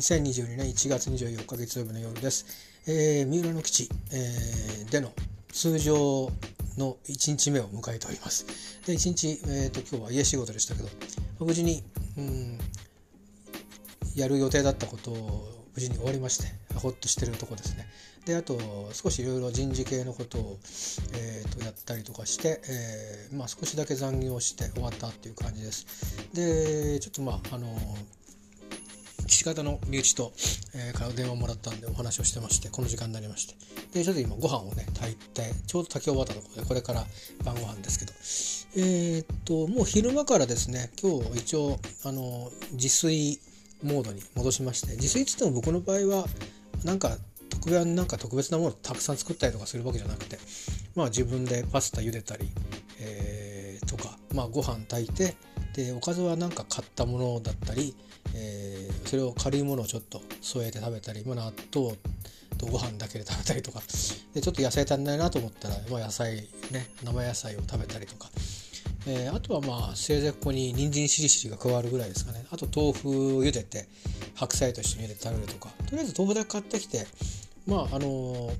2022年1月24日月曜日の夜です。えー、三浦の基地、えー、での通常の1日目を迎えております。で1日、えーと、今日は家仕事でしたけど無事に、うん、やる予定だったことを無事に終わりましてほっとしてるとこですね。であと少しいろいろ人事系のことを、えーと、やったりとかして、えーまあ、少しだけ残業して終わったっていう感じです。でちょっとまああの父方の身内と、えー、から電話もらったんでお話をしてましてこの時間になりまして。でちょっと今ご飯をね炊いてちょうど炊き終わったところでこれから晩ご飯ですけど。えー、っともう昼間からですね今日一応あの自炊モードに戻しまして自炊っつっても僕の場合はなんか特別なんか特別なものをたくさん作ったりとかするわけじゃなくてまあ自分でパスタ茹でたり、えー、とかまあご飯炊いてでおかずはなんか買ったものだったり、え、それを軽いものをちょっと添えて食べたり、まあ、納豆とご飯だけで食べたりとか。でちょっと野菜足んないなと思ったら、まあ、野菜ね生野菜を食べたりとか、えー、あとはまあせいぜいここに人参しりしりが加わるぐらいですかね。あと豆腐を茹でて白菜と一緒に茹でて食べるとか。とりあえず豆腐だけ買ってきてまああの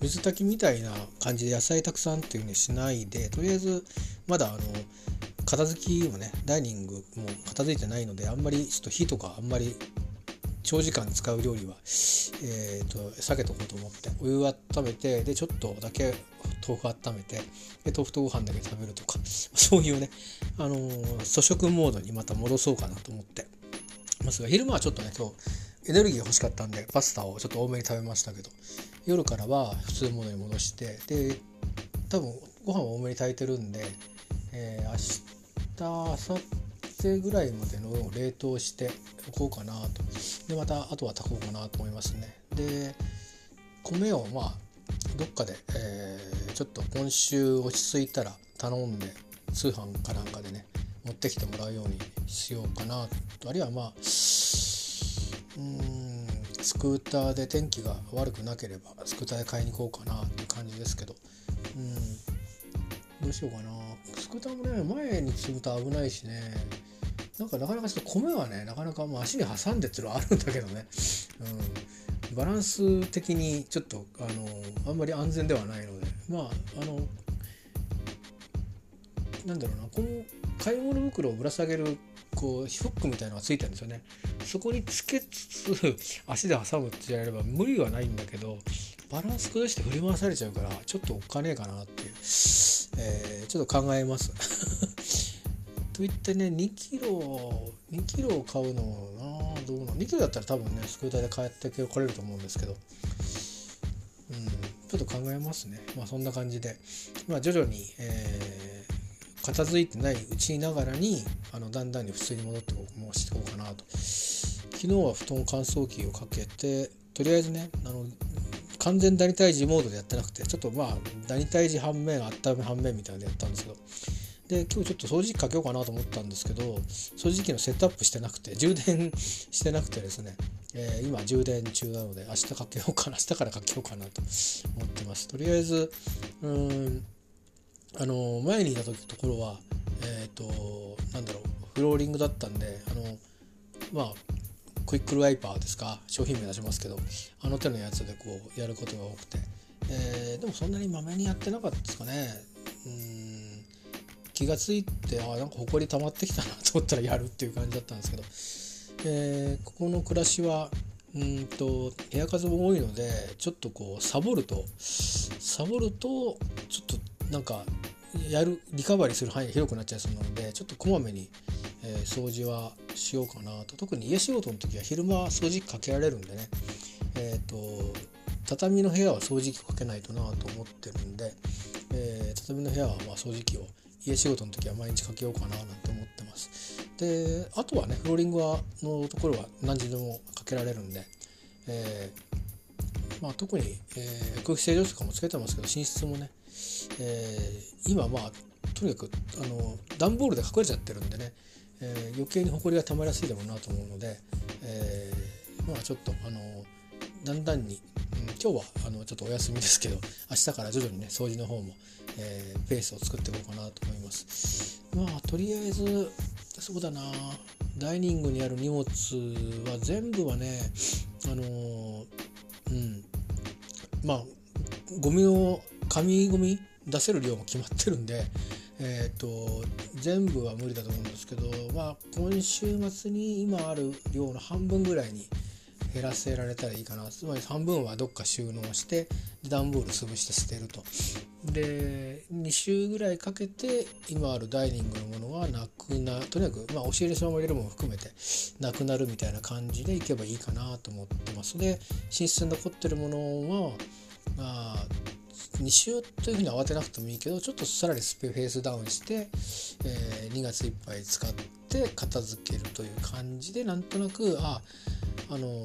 水炊きみたいな感じで野菜たくさんっていうふうにしないでとりあえずまだあの片付きもねダイニングも片付いてないのであんまりちょっと火とかあんまり長時間使う料理は、えーと、避けとこうと思ってお湯を温めてでちょっとだけ豆腐温めてで豆腐とご飯だけ食べるとか そういうね、あのー、粗食モードにまた戻そうかなと思ってますが昼間はちょっとね今日エネルギーが欲しかったんでパスタをちょっと多めに食べましたけど夜からは普通モードに戻してで多分ご飯を多めに炊いてるんで、えー、明日明後日ぐらいまでのを冷凍しておこうかなと。でまたあとは炊こうかなと思いますね。で米をまあどっかで、えー、ちょっと今週落ち着いたら頼んで通販かなんかでね持ってきてもらうようにしようかなと。あるいはまあうんスクーターで天気が悪くなければスクーターで買いに行こうかなっていう感じですけど。うん。どうしようかな。スクーターもね前に積むと危ないしね。なんかなかなかちょっと米はねなかなかもう足に挟んでっていうのはあるんだけどね、うん、バランス的にちょっとあのあんまり安全ではないので。まああのなんだろうな。この買い物袋をぶら下げるこうフックみたいのがついてるんですよね。そこにつけつつ足で挟むってやれば無理はないんだけどバランス崩して振り回されちゃうからちょっとおっかねえかなっていう、えー、ちょっと考えます。といってね2キロ2キロを買うのなどうなの？2キロだったら多分ねスクーターで帰ってこれると思うんですけど。うんちょっと考えますね。まあそんな感じで。まあ徐々に、えー片付いてないうちながらにあのだんだんに普通に戻ってもしていこうかなと。昨日は布団乾燥機をかけてとりあえずねあの完全ダニ退治モードでやってなくてちょっとまあダニ退治反面温め反面みたいなのでやったんですけど。で今日ちょっと掃除機かけようかなと思ったんですけど掃除機のセットアップしてなくて充電してなくてですね、えー、今充電中なので明日かけようかな明日からかけようかなと思ってます。とりあえずうんあの前にいた時ところはえっ、ー、となんだろうフローリングだったんであのまあクイックルワイパーですか？商品名出しますけどあの手のやつでこうやることが多くて、えー、でもそんなにまめにやってなかったですかね。うん。気が付いてあなんか埃溜まってきたなと思ったらやるっていう感じだったんですけど、えー、ここの暮らしはうんと部屋数も多いのでちょっとこうサボるとサボるとちょっとなんかやるリカバリーする範囲が広くなっちゃいそうなのでちょっとこまめに、えー、掃除はしようかなと。特に家仕事の時は昼間は掃除機かけられるんでね。え、ー、と畳の部屋は掃除機かけないとなと思ってるんで、えー、畳の部屋はま掃除機を家仕事の時は毎日かけようかななんて思ってます。であとはねフローリングはのところは何時でもかけられるんで、えーまあ、特に、えー、空気清浄機とかもつけてますけど寝室もねえー、今まあとにかくあの段ボールで隠れちゃってるんでね、えー、余計に埃がたまりやすいだろうなと思うので、えー、まあちょっとあのだんだんに、うん、今日はあのちょっとお休みですけど明日から徐々にね掃除の方も、えー、ペースを作っていこうかなと思います。まあとりあえずそうだなダイニングにある荷物は全部はねあのうんまあゴミを紙ゴミ出せる量も決まってるんでえーと、全部は無理だと思うんですけど、まあ、今週末に今ある量の半分ぐらいに減らせられたらいいかな。つまり半分はどっか収納して段ボール潰して捨てると。で2週ぐらいかけて今あるダイニングのものはなくなとにかく、まあ、押し入れそのまま入れるものも含めてなくなるみたいな感じでいけばいいかなと思ってます。で寝室に残ってるものは、まあ、2週というふうに慌てなくてもいいけどちょっとさらにスペフェースダウンして、えー、2月いっぱい使って片付けるという感じでなんとなくああの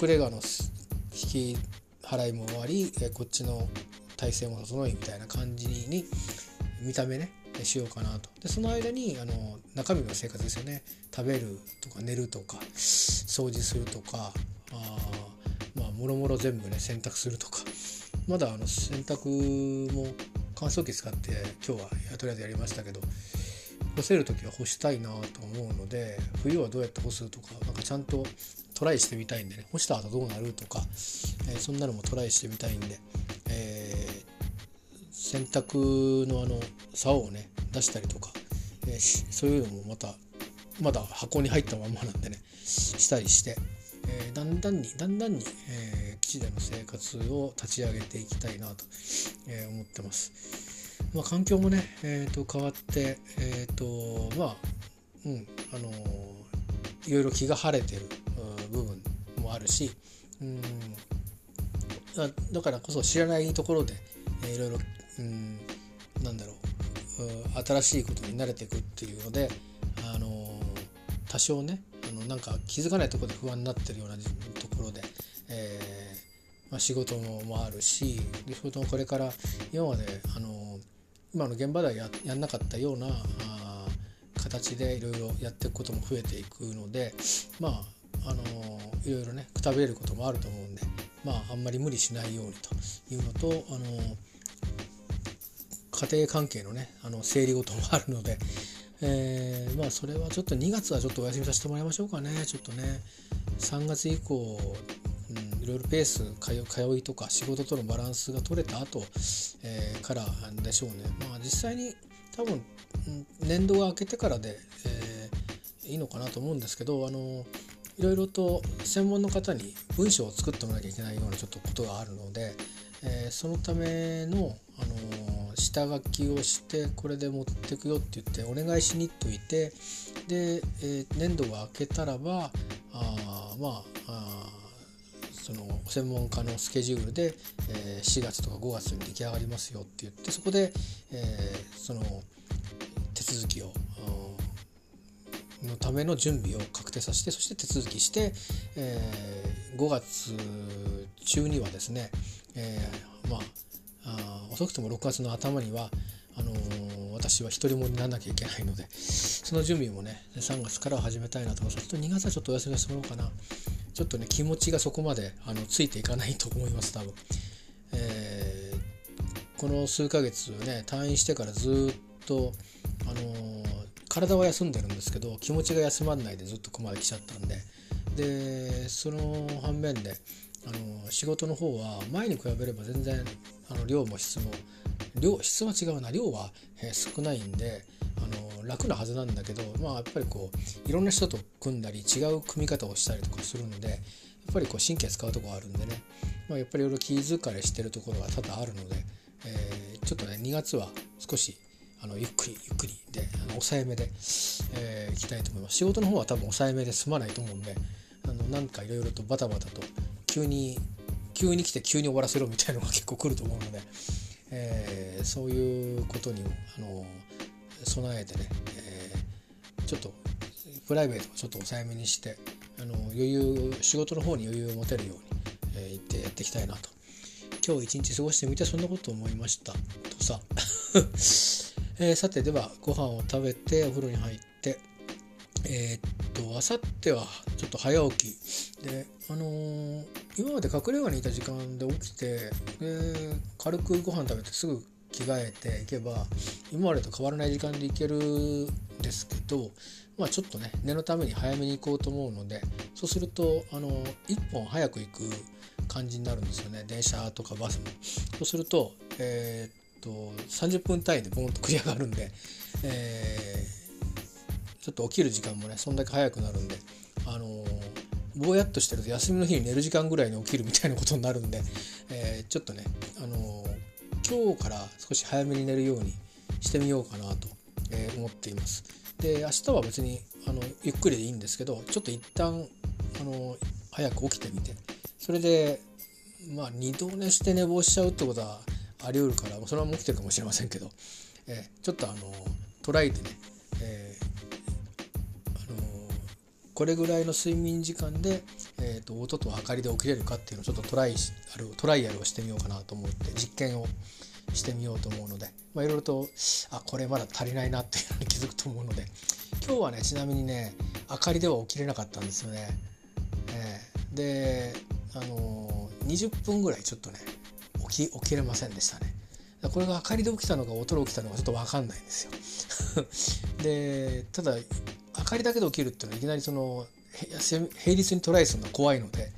隠れ家の引き払いも終わり、えー、こっちの体制も整いみたいな感じに見た目ねしようかなと。でその間にあの中身の生活ですよね。食べるとか寝るとか掃除するとかあまあもろもろ全部ね洗濯するとか。まだあの洗濯も乾燥機使って今日はとりあえずやりましたけど干せる時は干したいなと思うので冬はどうやって干すとかなんかちゃんとトライしてみたいんでね干した後どうなるとか、えー、そんなのもトライしてみたいんで、えー、洗濯のあの竿をね出したりとか、えー、そういうのもまたまだ箱に入ったままなんでねしたりして、えだんだんにだんだんに、えー1での生活を立ち上げていきたいなと、え思ってます。まあ、環境もね、えー、と変わって、えーとまあうんあのいろいろ気が晴れてる部分もあるし、うんだからこそ知らないところで、えー、いろいろ、うん、なんだろう新しいことに慣れていくっていうので、あのー、多少ねあのなんか気づかないところで不安になってるようなまあ、仕事もあるし仕事もこれから今まであの今の現場ではややんなかったようなあ形でいろいろやっていくことも増えていくのでまああのいろいろねくたびれることもあると思うんでまああんまり無理しないようにというのとあの家庭関係のねあの整理事もあるので、えー、まあそれはちょっと2月はちょっとお休みさせてもらいましょうかね。ちょっとね3月以降、いろいろペース通いとか仕事とのバランスが取れた後、えー、からでしょうね。まあ実際に多分年度が明けてからで、えー、いいのかなと思うんですけどあのいろいろと専門の方に文章を作ってもらなきゃいけないようなちょっとことがあるので、えー、そのための、あの下書きをしてこれで持ってくよって言ってお願いしにっといてで、えー、年度が明けたらばあまあその専門家のスケジュールで、えー、4月とか5月に出来上がりますよって言ってそこで、えー、その手続きをのための準備を確定させてそして手続きして、えー、5月中にはですね、えー、まああ遅くとも6月の頭にはあのー、私は一人もにならなきゃいけないのでその準備もね3月から始めたいなと思います。ちょっと2月はちょっとお休みしてもらおうかな。ちょっとね気持ちがそこまであのついていかないと思います多分、えー、この数ヶ月ね退院してからずっとあのー、体は休んでるんですけど気持ちが休まんないでずっとここまで来ちゃったんで。でその反面であの仕事の方は前に比べれば全然あの量も質も量質は違うな。量は、え少ないんであの楽なはずなんだけどまあやっぱりこういろんな人と組んだり違う組み方をしたりとかするのでやっぱりこう神経使うとこあるんでね、まあ、やっぱりいろいろ気遣いしてるところが多々あるので、えー、ちょっとね2月は少しあのゆっくりゆっくりであの抑えめで、えー、いきたいと思います。仕事の方は多分抑えめで済まないと思うんであのなんかいろいろとバタバタと急に急に来て急に終わらせろみたいなのが結構来ると思うので、えー、そういうことにあの備えてね、えー、ちょっとプライベートをちょっと抑えめにしてあの余裕仕事の方に余裕を持てるように、えー、言ってやっていきたいなと。今日一日過ごしてみてそんなこと思いました。とさ、えー、さてではご飯を食べてお風呂に入ってえー、っとあさってはちょっと早起き。であのー、今まで隠れ家にいた時間で起きてで軽くご飯食べてすぐ着替えていけば今までと変わらない時間で行けるんですけど、まあ、ちょっとね念のために早めに行こうと思うのでそうするとあの1本早く行く感じになるんですよね電車とかバスも。そうすると,、えー、っと30分単位でボンと繰り上がるんで、えー、ちょっと起きる時間もねそんだけ早くなるんで、あのぼやっとしてると休みの日に寝る時間ぐらいに起きるみたいなことになるんで、えー、ちょっとね、あの今日から少し早めに寝るようにしてみようかなと、え思っています。で明日は別にあのゆっくりでいいんですけどちょっと一旦あの早く起きてみてそれでまあ二度寝して寝坊しちゃうってことはあり得るからそれは起きてるかもしれませんけど、えー、ちょっとあのトライでね、これぐらいの睡眠時間で、えーと、音と明かりで起きれるかっていうのをちょっとトライあるトライアルをしてみようかなと思って実験をしてみようと思うので、いろいろとあこれまだ足りないなっていうのに 気づくと思うので今日はねちなみにね明かりでは起きれなかったんですよね。えー、であのー、20分ぐらいちょっとね起き起きれませんでしたね。これが明かりで起きたのか音で起きたのかちょっと分かんないんですよ。でただ明かりだけで起きるっていうのはいきなりその平率にトライするのは怖いので、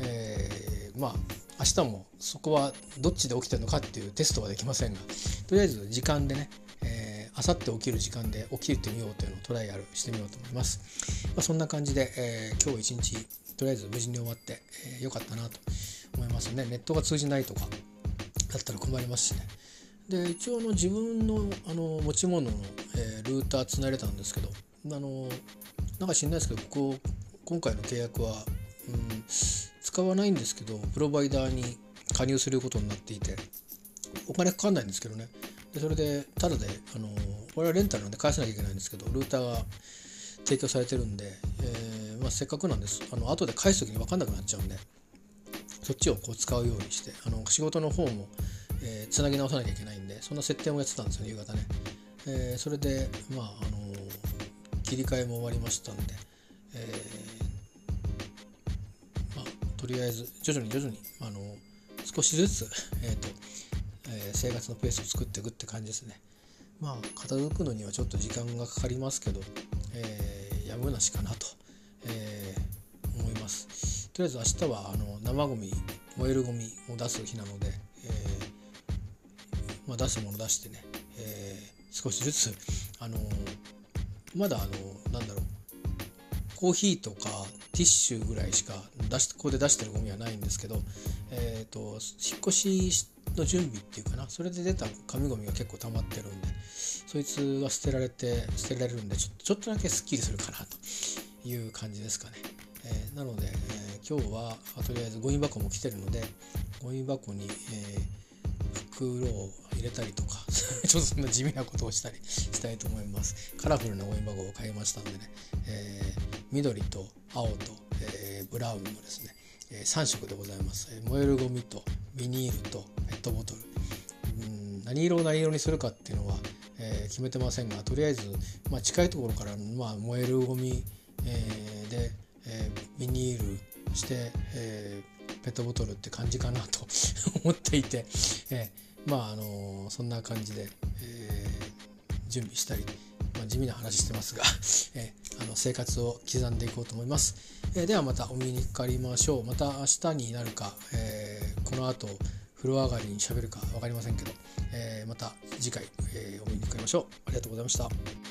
えー、まあ明日もそこはどっちで起きてるのかっていうテストはできませんがとりあえず時間でね、えー、明後日起きる時間で起きてみようというのをトライアルしてみようと思います、まあ、そんな感じで、えー、今日一日とりあえず無事に終わって、えー、よかったなと思いますね。ネットが通じないとかだったら困りますしね。で一応の自分のあの持ち物の、えー、ルーターつないでたんですけどあのなんか知んないですけどここ今回の契約は、うん、使わないんですけどプロバイダーに加入することになっていてお金かかんないんですけどね。でそれでただであのこれはレンタルなんで返さなきゃいけないんですけどルーターが提供されてるんで、えー、まあ、せっかくなんです。あの後で返す時に分かんなくなっちゃうんでそっちをこう使うようにしてあの仕事の方もえー、つなぎ直さなきゃいけないんでそんな設定もやってたんですよね夕方ね、えー、それでまああの切り替えも終わりましたんで、えー、まあ、とりあえず徐々に徐々にあの少しずつ、えーとえ生活のペースを作っていくって感じですね。まあ片付くのにはちょっと時間がかかりますけど、えーやむなしかなと、え思います。とりあえず明日はあの生ゴミ燃えるゴミを出す日なので、えまあ、出すもの出してね、えー、少しずつ、あのー、まだあのなんだろうコーヒーとかティッシュぐらいしか出しここで出してるゴミはないんですけど、えーと、引っ越しの準備っていうかなそれで出た紙ゴミが結構溜まってるんでそいつは捨てられて捨てられるんでちょちょっとだけすっきりするかなという感じですかね。えー、なので、えー、今日はとりあえずゴミ箱も来てるのでゴミ箱に、えー袋をれたりとか ちょっとそんな地味なことをしたりしたいと思います。カラフルなゴミ箱を買いましたんでね、えー、緑と青と、えー、ブラウンのですね、えー、3色でございます、え燃えるゴミとビニールとペットボトル。うん何色を何色にするかっていうのは、え決めてませんがとりあえず、まあ、近いところから、まあ、燃えるゴミ、えで、えビニールして、えペットボトルって感じかなと 思っていて、えーまああのそんな感じで、えー、準備したり、まあ、地味な話してますが、えー、あの生活を刻んでいこうと思います、えー、ではまたお見にかかりましょう。また明日になるか、えー、この後風呂上がりにしゃべるか分かりませんけど、えー、また次回、えー、お見にかかりましょう。ありがとうございました。